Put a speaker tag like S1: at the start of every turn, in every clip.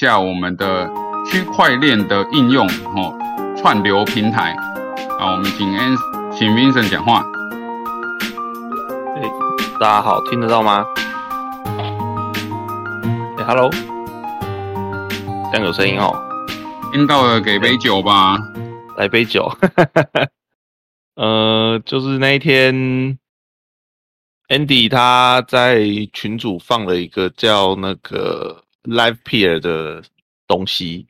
S1: 下我们的区块链的应用哦，串流平台。好，我们请 An 请 Vincent 讲话。
S2: 哎，大家好，听得到吗？哎，Hello，这样有声音哦。
S1: 听到了，给杯酒吧。
S2: 来杯酒。呃，就是那一天，Andy 他在群主放了一个叫那个 Live Peer 的东西，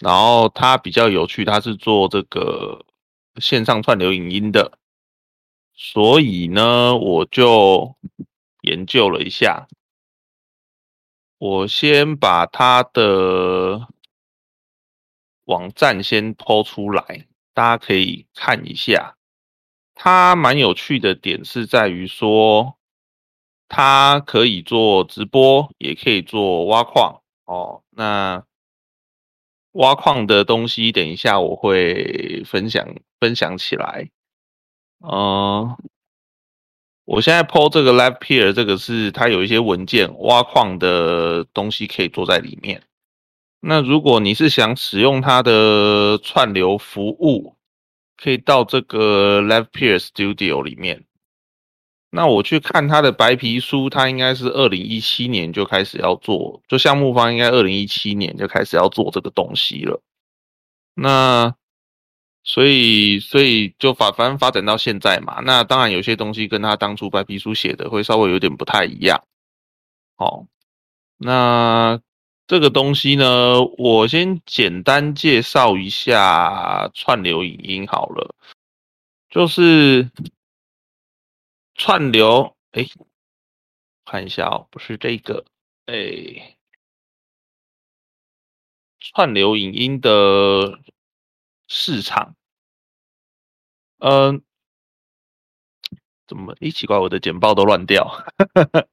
S2: 然后它比较有趣，它是做这个线上串流影音的，所以呢，我就研究了一下，我先把它的网站先抛出来。大家可以看一下，它蛮有趣的点是在于说，它可以做直播，也可以做挖矿哦。那挖矿的东西，等一下我会分享分享起来。嗯，我现在 PO 这个 Live Peer，这个是它有一些文件挖矿的东西可以做在里面。那如果你是想使用它的串流服务，可以到这个 Live Peer Studio 里面。那我去看他的白皮书，他应该是二零一七年就开始要做，就项目方应该二零一七年就开始要做这个东西了。那所以所以就发反正发展到现在嘛，那当然有些东西跟他当初白皮书写的会稍微有点不太一样。好，那。这个东西呢，我先简单介绍一下串流影音好了，就是串流，哎，看一下哦，不是这个，哎，串流影音的市场，嗯，怎么？一奇怪，我的简报都乱掉。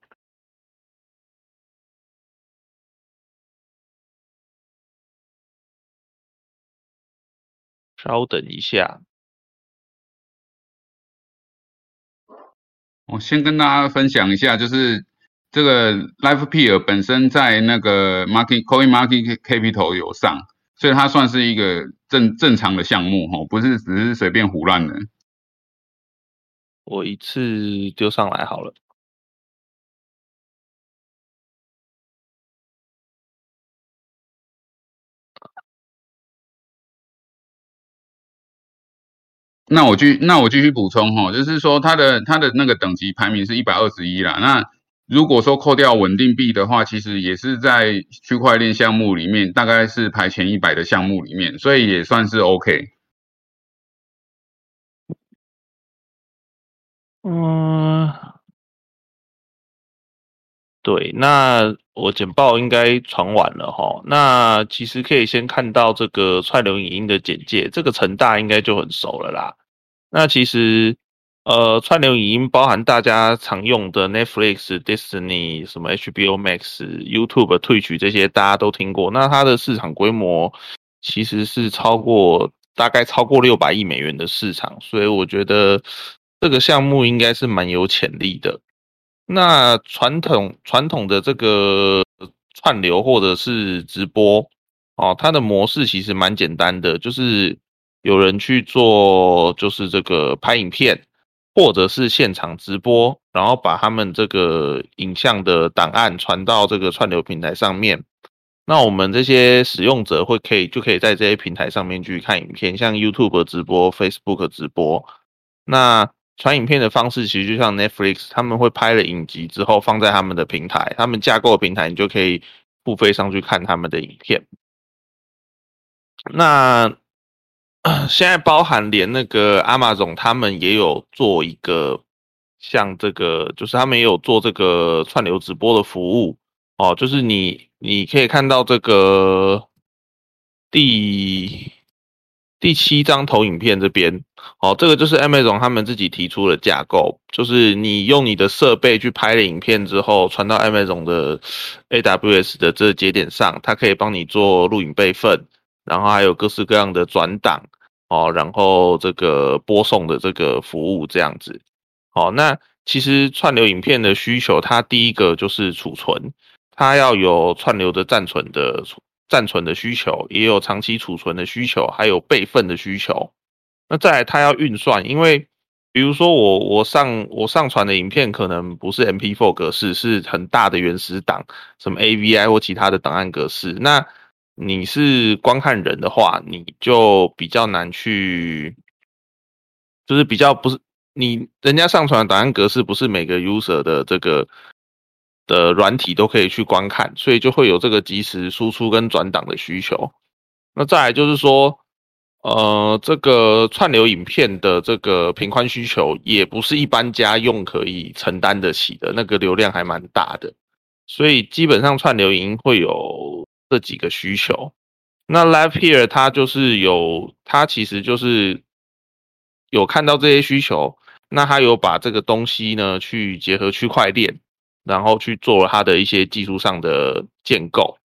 S2: 稍等一下，
S1: 我先跟大家分享一下，就是这个 Life Peer 本身在那个 Market Coin Market Capital 有上，所以它算是一个正正常的项目哈，不是只是随便胡乱的。
S2: 我一次丢上来好了。
S1: 那我继那我继续补充哈，就是说它的它的那个等级排名是一百二十一啦。那如果说扣掉稳定币的话，其实也是在区块链项目里面，大概是排前一百的项目里面，所以也算是 OK。
S2: 嗯，对，那我简报应该传完了哈。那其实可以先看到这个串流影音的简介，这个成大应该就很熟了啦。那其实，呃，串流影音包含大家常用的 Netflix、Disney、什么 HBO Max、YouTube、Twitch 这些，大家都听过。那它的市场规模其实是超过大概超过六百亿美元的市场，所以我觉得这个项目应该是蛮有潜力的。那传统传统的这个串流或者是直播哦，它的模式其实蛮简单的，就是。有人去做，就是这个拍影片，或者是现场直播，然后把他们这个影像的档案传到这个串流平台上面。那我们这些使用者会可以就可以在这些平台上面去看影片，像 YouTube 直播、Facebook 直播。那传影片的方式其实就像 Netflix，他们会拍了影集之后放在他们的平台，他们架构的平台，你就可以付费上去看他们的影片。那。现在包含连那个阿玛总，他们也有做一个像这个，就是他们也有做这个串流直播的服务哦。就是你你可以看到这个第第七张投影片这边哦，这个就是 Amazon 他们自己提出的架构，就是你用你的设备去拍了影片之后，传到 Amazon 的 AWS 的这节点上，它可以帮你做录影备份。然后还有各式各样的转档哦，然后这个播送的这个服务这样子，好，那其实串流影片的需求，它第一个就是储存，它要有串流的暂存的暂存的需求，也有长期储存的需求，还有备份的需求。那再来，它要运算，因为比如说我我上我上传的影片可能不是 MP4 格式，是很大的原始档，什么 AVI 或其他的档案格式。那你是观看人的话，你就比较难去，就是比较不是你人家上传的档案格式，不是每个 user 的这个的软体都可以去观看，所以就会有这个即时输出跟转档的需求。那再来就是说。呃，这个串流影片的这个频宽需求也不是一般家用可以承担得起的，那个流量还蛮大的，所以基本上串流影音会有这几个需求。那 Live Here 它就是有，它其实就是有看到这些需求，那它有把这个东西呢去结合区块链，然后去做了它的一些技术上的建构。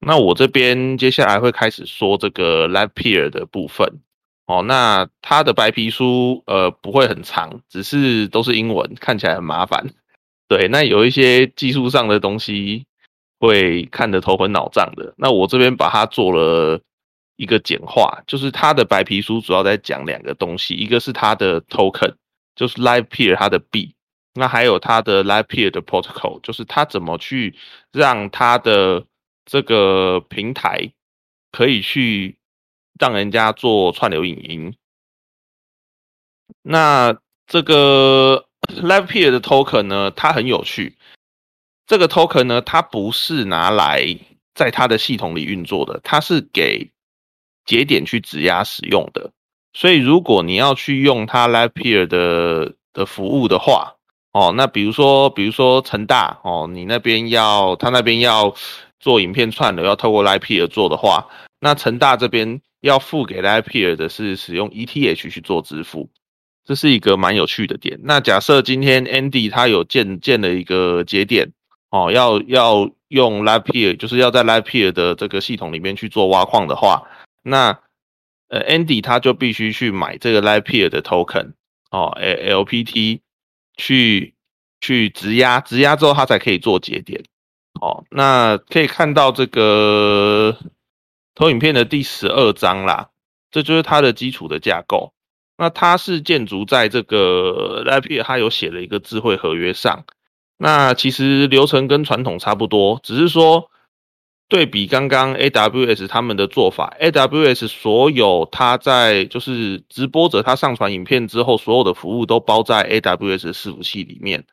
S2: 那我这边接下来会开始说这个 Live Peer 的部分哦。那它的白皮书呃不会很长，只是都是英文，看起来很麻烦。对，那有一些技术上的东西会看得头昏脑胀的。那我这边把它做了一个简化，就是它的白皮书主要在讲两个东西，一个是它的 Token，就是 Live Peer 它的币，那还有它的 Live Peer 的 Protocol，就是它怎么去让它的这个平台可以去让人家做串流影音。那这个 Live Peer 的 Token 呢，它很有趣。这个 Token 呢，它不是拿来在它的系统里运作的，它是给节点去质押使用的。所以，如果你要去用它 Live Peer 的的服务的话，哦，那比如说，比如说成大哦，你那边要他那边要。做影片串流要透过 Live Peer 做的话，那成大这边要付给 Live Peer 的是使用 ETH 去做支付，这是一个蛮有趣的点。那假设今天 Andy 他有建建了一个节点，哦，要要用 Live Peer，就是要在 Live Peer 的这个系统里面去做挖矿的话，那呃 Andy 他就必须去买这个 Live Peer 的 Token，哦，LPT 去去质押，质押之后他才可以做节点。哦，那可以看到这个投影片的第十二章啦，这就是它的基础的架构。那它是建筑在这个 IP，它有写了一个智慧合约上。那其实流程跟传统差不多，只是说对比刚刚 AWS 他们的做法，AWS 所有它在就是直播者他上传影片之后，所有的服务都包在 AWS 伺服器里面。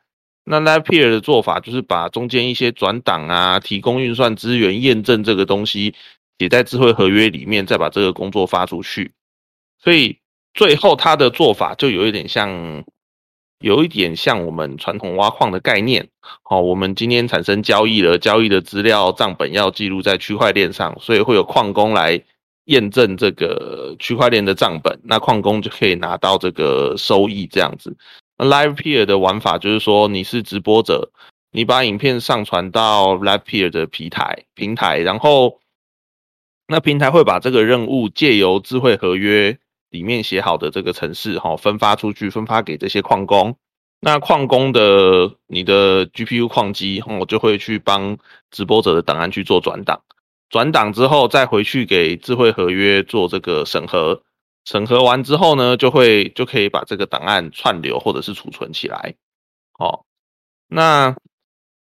S2: 那 Live Peer 的做法就是把中间一些转档啊、提供运算资源、验证这个东西写在智慧合约里面，再把这个工作发出去。所以最后他的做法就有一点像，有一点像我们传统挖矿的概念。好，我们今天产生交易了，交易的资料账本要记录在区块链上，所以会有矿工来验证这个区块链的账本，那矿工就可以拿到这个收益，这样子。Live Peer 的玩法就是说，你是直播者，你把影片上传到 Live Peer 的平台平台，然后那平台会把这个任务借由智慧合约里面写好的这个程式哈分发出去，分发给这些矿工。那矿工的你的 GPU 矿机哈就会去帮直播者的档案去做转档，转档之后再回去给智慧合约做这个审核。审核完之后呢，就会就可以把这个档案串流或者是储存起来。哦，那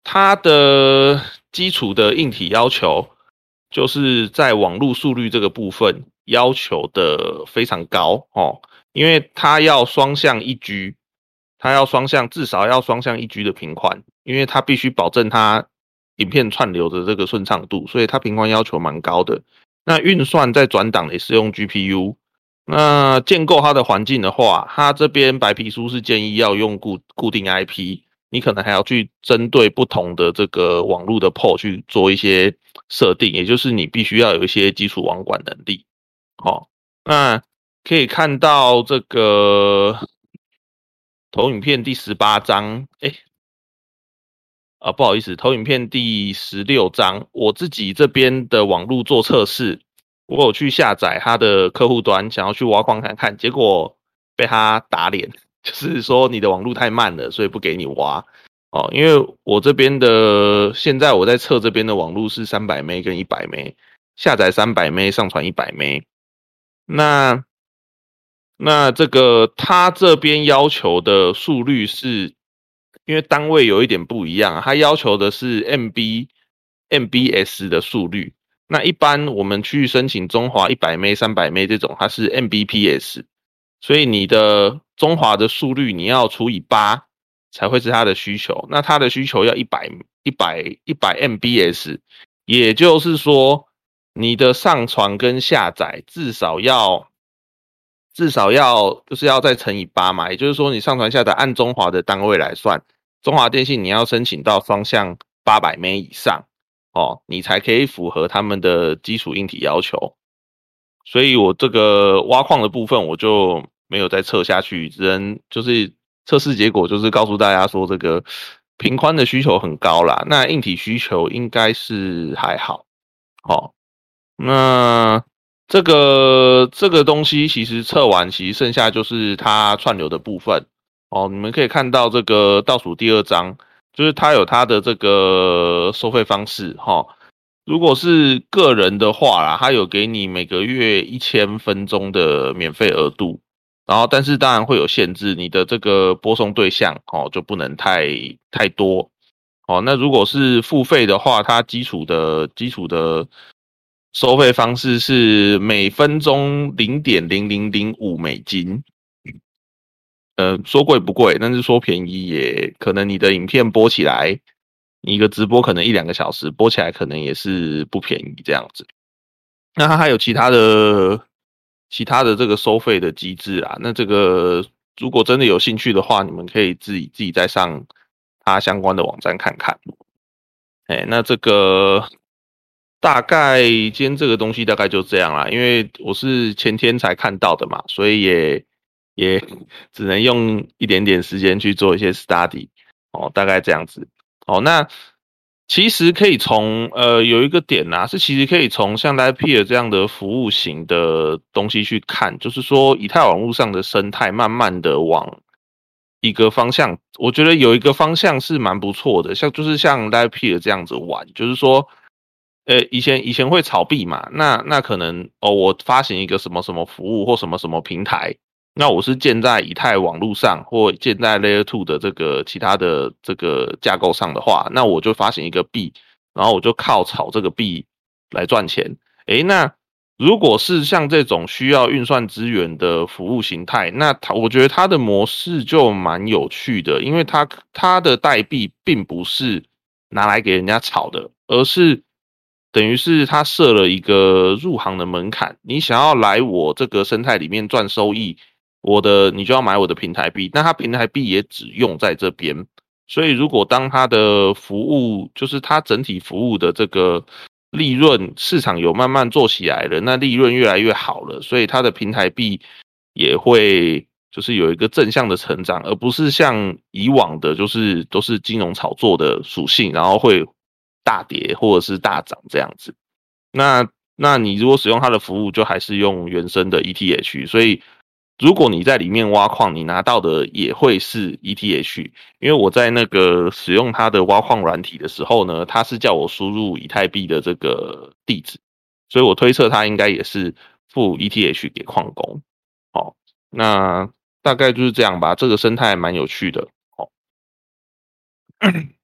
S2: 它的基础的硬体要求，就是在网络速率这个部分要求的非常高哦，因为它要双向一居它要双向至少要双向一居的频宽，因为它必须保证它影片串流的这个顺畅度，所以它频宽要求蛮高的。那运算在转档也是用 GPU。那建构它的环境的话，它这边白皮书是建议要用固固定 IP，你可能还要去针对不同的这个网络的 port 去做一些设定，也就是你必须要有一些基础网管能力。好，那可以看到这个投影片第十八章，哎，啊不好意思，投影片第十六章，我自己这边的网络做测试。我有去下载他的客户端，想要去挖矿看看，结果被他打脸，就是说你的网络太慢了，所以不给你挖。哦，因为我这边的现在我在测这边的网络是三百 m 跟一百 m 下载三百 m 上传一百 m 那那这个他这边要求的速率是，因为单位有一点不一样，他要求的是 MB MBS 的速率。那一般我们去申请中华一百 m 三百 m 这种，它是 Mbps，所以你的中华的速率你要除以八才会是它的需求。那它的需求要一百一百一百 MBS，也就是说你的上传跟下载至少要。至少要就是要再乘以八嘛，也就是说你上传下载按中华的单位来算，中华电信你要申请到双向八百 m 以上哦，你才可以符合他们的基础硬体要求。所以我这个挖矿的部分我就没有再测下去，只能就是测试结果就是告诉大家说这个频宽的需求很高啦，那硬体需求应该是还好。好，那。这个这个东西其实测完，其实剩下就是它串流的部分哦。你们可以看到这个倒数第二章，就是它有它的这个收费方式哈。如果是个人的话啦，它有给你每个月一千分钟的免费额度，然后但是当然会有限制，你的这个播送对象哦就不能太太多哦。那如果是付费的话，它基础的基础的。收费方式是每分钟零点零零零五美金，呃，说贵不贵，但是说便宜也可能。你的影片播起来，你一个直播可能一两个小时，播起来可能也是不便宜这样子。那它还有其他的、其他的这个收费的机制啊。那这个如果真的有兴趣的话，你们可以自己自己再上它相关的网站看看。哎，那这个。大概今天这个东西大概就这样啦，因为我是前天才看到的嘛，所以也也 只能用一点点时间去做一些 study 哦，大概这样子哦。那其实可以从呃有一个点呐，是其实可以从像 lype 这样的服务型的东西去看，就是说以太网络上的生态慢慢的往一个方向，我觉得有一个方向是蛮不错的，像就是像 lype 这样子玩，就是说。呃，以前以前会炒币嘛？那那可能哦，我发行一个什么什么服务或什么什么平台，那我是建在以太网络上或建在 Layer Two 的这个其他的这个架构上的话，那我就发行一个币，然后我就靠炒这个币来赚钱。诶，那如果是像这种需要运算资源的服务形态，那它我觉得它的模式就蛮有趣的，因为它它的代币并不是拿来给人家炒的，而是。等于是他设了一个入行的门槛，你想要来我这个生态里面赚收益，我的你就要买我的平台币，那他平台币也只用在这边。所以如果当他的服务就是他整体服务的这个利润市场有慢慢做起来了，那利润越来越好了，所以他的平台币也会就是有一个正向的成长，而不是像以往的，就是都是金融炒作的属性，然后会。大跌或者是大涨这样子，那那你如果使用它的服务，就还是用原生的 ETH。所以如果你在里面挖矿，你拿到的也会是 ETH。因为我在那个使用它的挖矿软体的时候呢，它是叫我输入以太币的这个地址，所以我推测它应该也是付 ETH 给矿工。哦，那大概就是这样吧。这个生态蛮有趣的。好。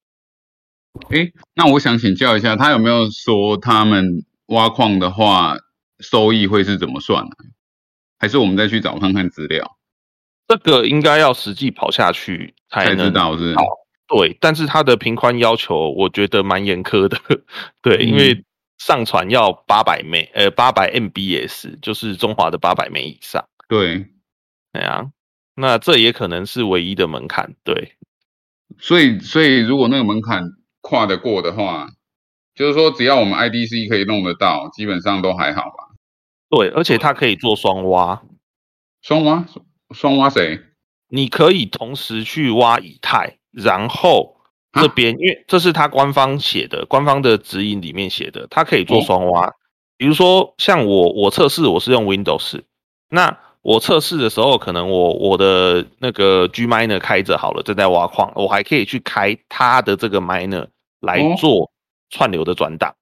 S1: 哎，那我想请教一下，他有没有说他们挖矿的话收益会是怎么算呢？还是我们再去找看看资料？
S2: 这个应该要实际跑下去才
S1: 知道是。
S2: 对，但是它的频宽要求我觉得蛮严苛的。对，因为上传要八百 m 呃，八百 MBS，就是中华的八百 m 以上。
S1: 对，
S2: 对啊，那这也可能是唯一的门槛。对，
S1: 所以，所以如果那个门槛。跨得过的话，就是说只要我们 IDC 可以弄得到，基本上都还好吧。
S2: 对，而且它可以做双挖。
S1: 双挖？双挖谁？
S2: 你可以同时去挖以太，然后这边，因为这是他官方写的，官方的指引里面写的，它可以做双挖。比如说像我，我测试我是用 Windows，那我测试的时候，可能我我的那个 G miner 开着好了，正在挖矿，我还可以去开它的这个 miner 来做串流的转档，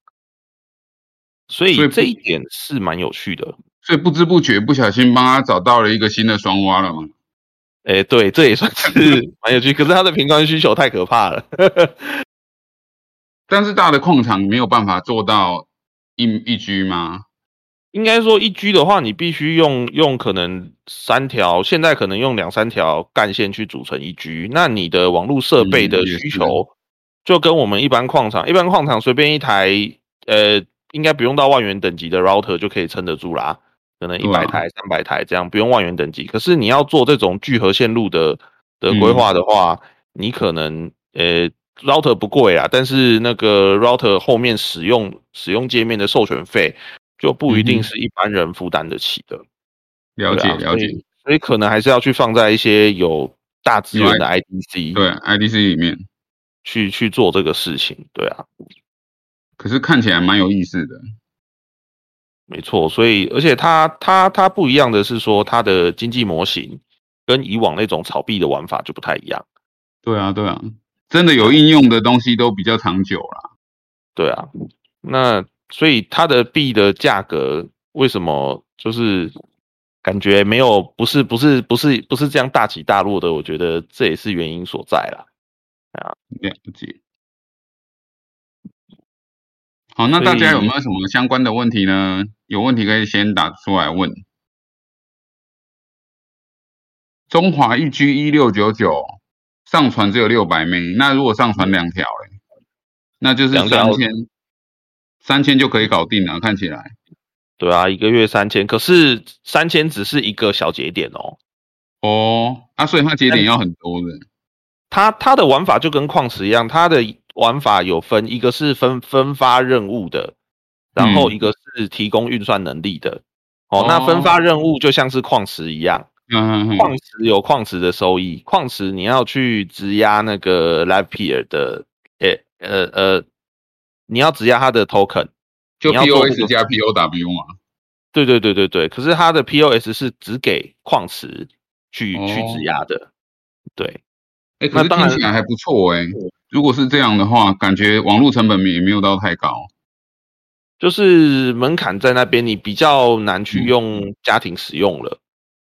S2: 所以这一点是蛮有趣的。
S1: 所以不知不觉不小心帮他找到了一个新的双挖了嘛？
S2: 哎，对，这也算是 蛮有趣。可是他的平宽需求太可怕了。
S1: 但是大的矿场没有办法做到一一居吗？
S2: 应该说一居的话，你必须用用可能三条，现在可能用两三条干线去组成一居。那你的网络设备的需求，就跟我们一般矿场，一般矿场随便一台，呃，应该不用到万元等级的 router 就可以撑得住啦。可能一百台、三百台这样，不用万元等级。可是你要做这种聚合线路的的规划的话，你可能呃，router 不贵啊，但是那个 router 后面使用使用界面的授权费就不一定是一般人负担得起的。
S1: 了解了解，
S2: 所以可能还是要去放在一些有大资源的 IDC，
S1: 对 IDC 里面
S2: 去去做这个事情。对啊，
S1: 可是看起来蛮有意思的。
S2: 没错，所以而且它它它不一样的是说，它的经济模型跟以往那种炒币的玩法就不太一样。
S1: 对啊，对啊，真的有应用的东西都比较长久啦。
S2: 对啊，那所以它的币的价格为什么就是感觉没有不是不是不是不是这样大起大落的？我觉得这也是原因所在啦。啊，
S1: 了解。好，那大家有没有什么相关的问题呢？有问题可以先打出来问。中华一 G 一六九九上传只有六百枚，那如果上传两条嘞，那就是三千，三千就可以搞定了。看起来，
S2: 对啊，一个月三千，可是三千只是一个小节点哦。
S1: 哦，啊，所以它节点要很多的。
S2: 它它的玩法就跟矿石一样，它的。玩法有分，一个是分分发任务的，然后一个是提供运算能力的。哦，那分发任务就像是矿石一样，
S1: 嗯，
S2: 矿石有矿石的收益，矿石你要去质押那个 Live Peer 的，诶，呃呃，你要质押它的 token，
S1: 就 POS 加 POW 嘛。
S2: 对对对对对，可是它的 POS 是只给矿池去去质押的，对。
S1: 哎，可是听起来还不错哎。如果是这样的话，感觉网络成本也没有到太高，
S2: 就是门槛在那边，你比较难去用家庭使用了。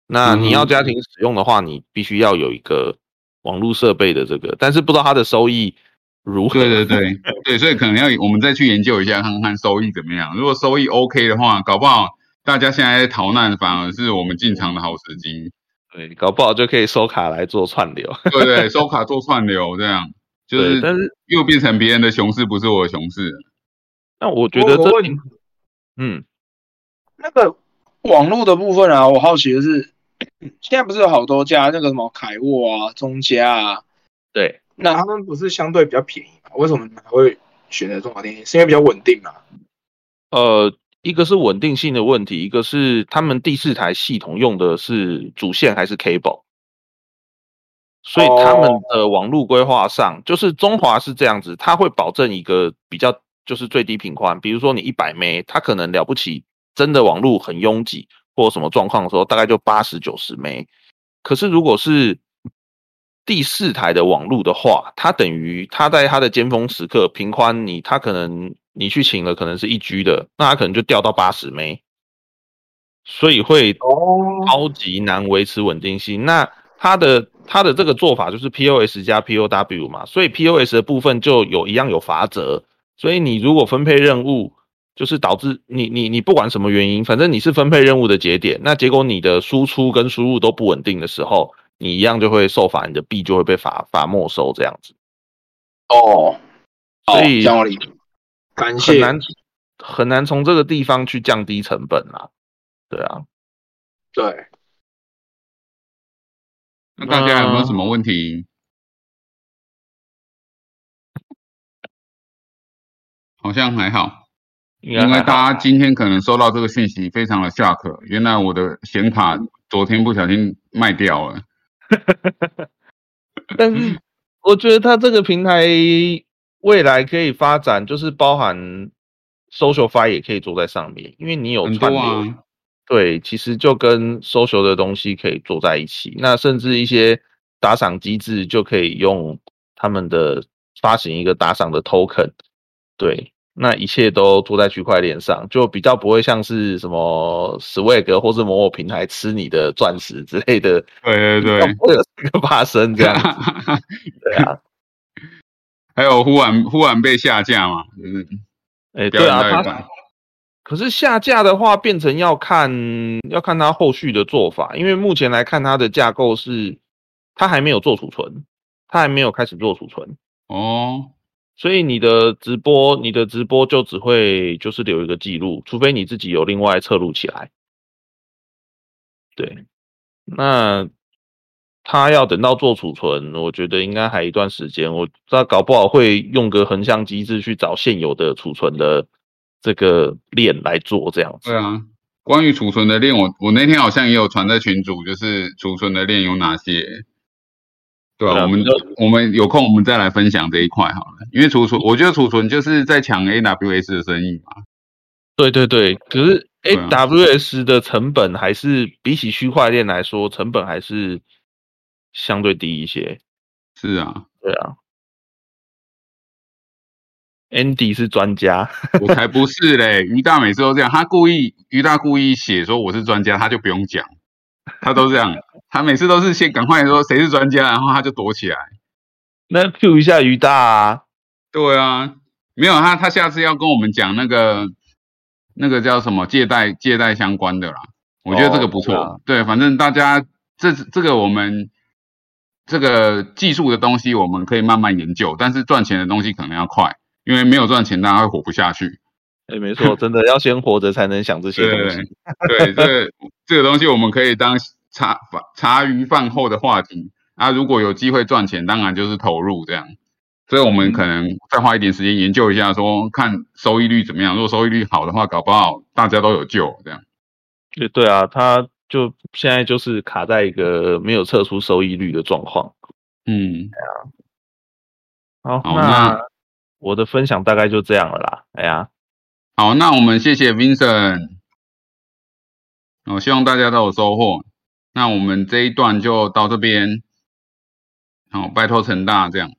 S2: 那你要家庭使用的话，你必须要有一个网络设备的这个，但是不知道它的收益如何。
S1: 对对对 对，所以可能要我们再去研究一下，看看收益怎么样。如果收益 OK 的话，搞不好大家现在逃难，反而是我们进场的好时机。
S2: 对，搞不好就可以收卡来做串流。
S1: 对对，收卡做串流这样。就是，但是又变成别人的熊市，不是我的熊市。
S2: 那我觉得这，嗯，
S3: 那个网络的部分啊，我好奇的是，现在不是有好多家那个什么凯沃啊、中嘉啊，
S2: 对，
S3: 那他们不是相对比较便宜嘛？为什么还会选择中华电信？是因为比较稳定嘛？
S2: 呃，一个是稳定性的问题，一个是他们第四台系统用的是主线还是 cable？所以他们的网络规划上，就是中华是这样子，它会保证一个比较就是最低频宽，比如说你一百 m 它可能了不起，真的网络很拥挤或什么状况的时候，大概就八十九十 m 可是如果是第四台的网络的话，它等于它在它的尖峰时刻平宽，你它可能你去请了可能是一 G 的，那它可能就掉到八十 m 所以会超级难维持稳定性。那它的它的这个做法就是 POS 加 POW 嘛，所以 POS 的部分就有一样有法则，所以你如果分配任务，就是导致你你你不管什么原因，反正你是分配任务的节点，那结果你的输出跟输入都不稳定的时候，你一样就会受罚，你的币就会被罚罚没收这样子。
S3: 哦，
S2: 所以
S3: 讲理，感谢
S2: 很难很难从这个地方去降低成本啦，对啊，
S3: 对。
S1: 那大家有没有什么问题？好像还好，因为大家今天可能收到这个信息，非常的下课。原来我的显卡昨天不小心卖掉了。
S2: 但是我觉得它这个平台未来可以发展，就是包含 social fi 也可以做在上面，因为你有串流，对，其实就跟 social 的东西可以做在一起。那甚至一些打赏机制就可以用他们的发行一个打赏的 token。对，那一切都做在区块链上，就比较不会像是什么 Swag 或是某某平台吃你的钻石之类的。
S1: 对对对，
S2: 会有这个发生这样子。对啊，
S1: 还有忽然忽然被下架嘛，就是
S2: 哎，对啊，他可是下架的话，变成要看要看他后续的做法，因为目前来看，它的架构是它还没有做储存，它还没有开始做储存
S1: 哦，
S2: 所以你的直播，你的直播就只会就是留一个记录，除非你自己有另外侧录起来。对，那他要等到做储存，我觉得应该还一段时间，我他搞不好会用个横向机制去找现有的储存的。这个链来做这样子。
S1: 对啊，关于储存的链，我我那天好像也有传在群组，就是储存的链有哪些。对啊，我们我们有空我们再来分享这一块好了。因为储存，我觉得储存就是在抢 AWS 的生意嘛。
S2: 对对对，可是 AWS 的成本还是比起区块链来说，成本还是相对低一些。
S1: 是啊，
S2: 对啊。Andy 是专家，
S1: 我才不是嘞！于大每次都这样，他故意，于大故意写说我是专家，他就不用讲，他都这样，他每次都是先赶快说谁是专家，然后他就躲起来。
S2: 那 Q 一下于大啊？
S1: 对啊，没有他，他下次要跟我们讲那个那个叫什么借贷借贷相关的啦，我觉得这个不错。对，反正大家这这个我们这个技术的东西我们可以慢慢研究，但是赚钱的东西可能要快。因为没有赚钱，大家会活不下去。
S2: 哎，没错，真的要先活着才能想这些东西。
S1: 对，这这个东西我们可以当茶茶余饭后的话题啊。如果有机会赚钱，当然就是投入这样。所以我们可能再花一点时间研究一下，说看收益率怎么样。如果收益率好的话，搞不好大家都有救这样。
S2: 对对啊，他就现在就是卡在一个没有测出收益率的状况。
S1: 嗯，
S2: 好，那。我的分享大概就这样了啦，哎呀，
S1: 好，那我们谢谢 Vincent，我希望大家都有收获。那我们这一段就到这边，好，拜托陈大这样。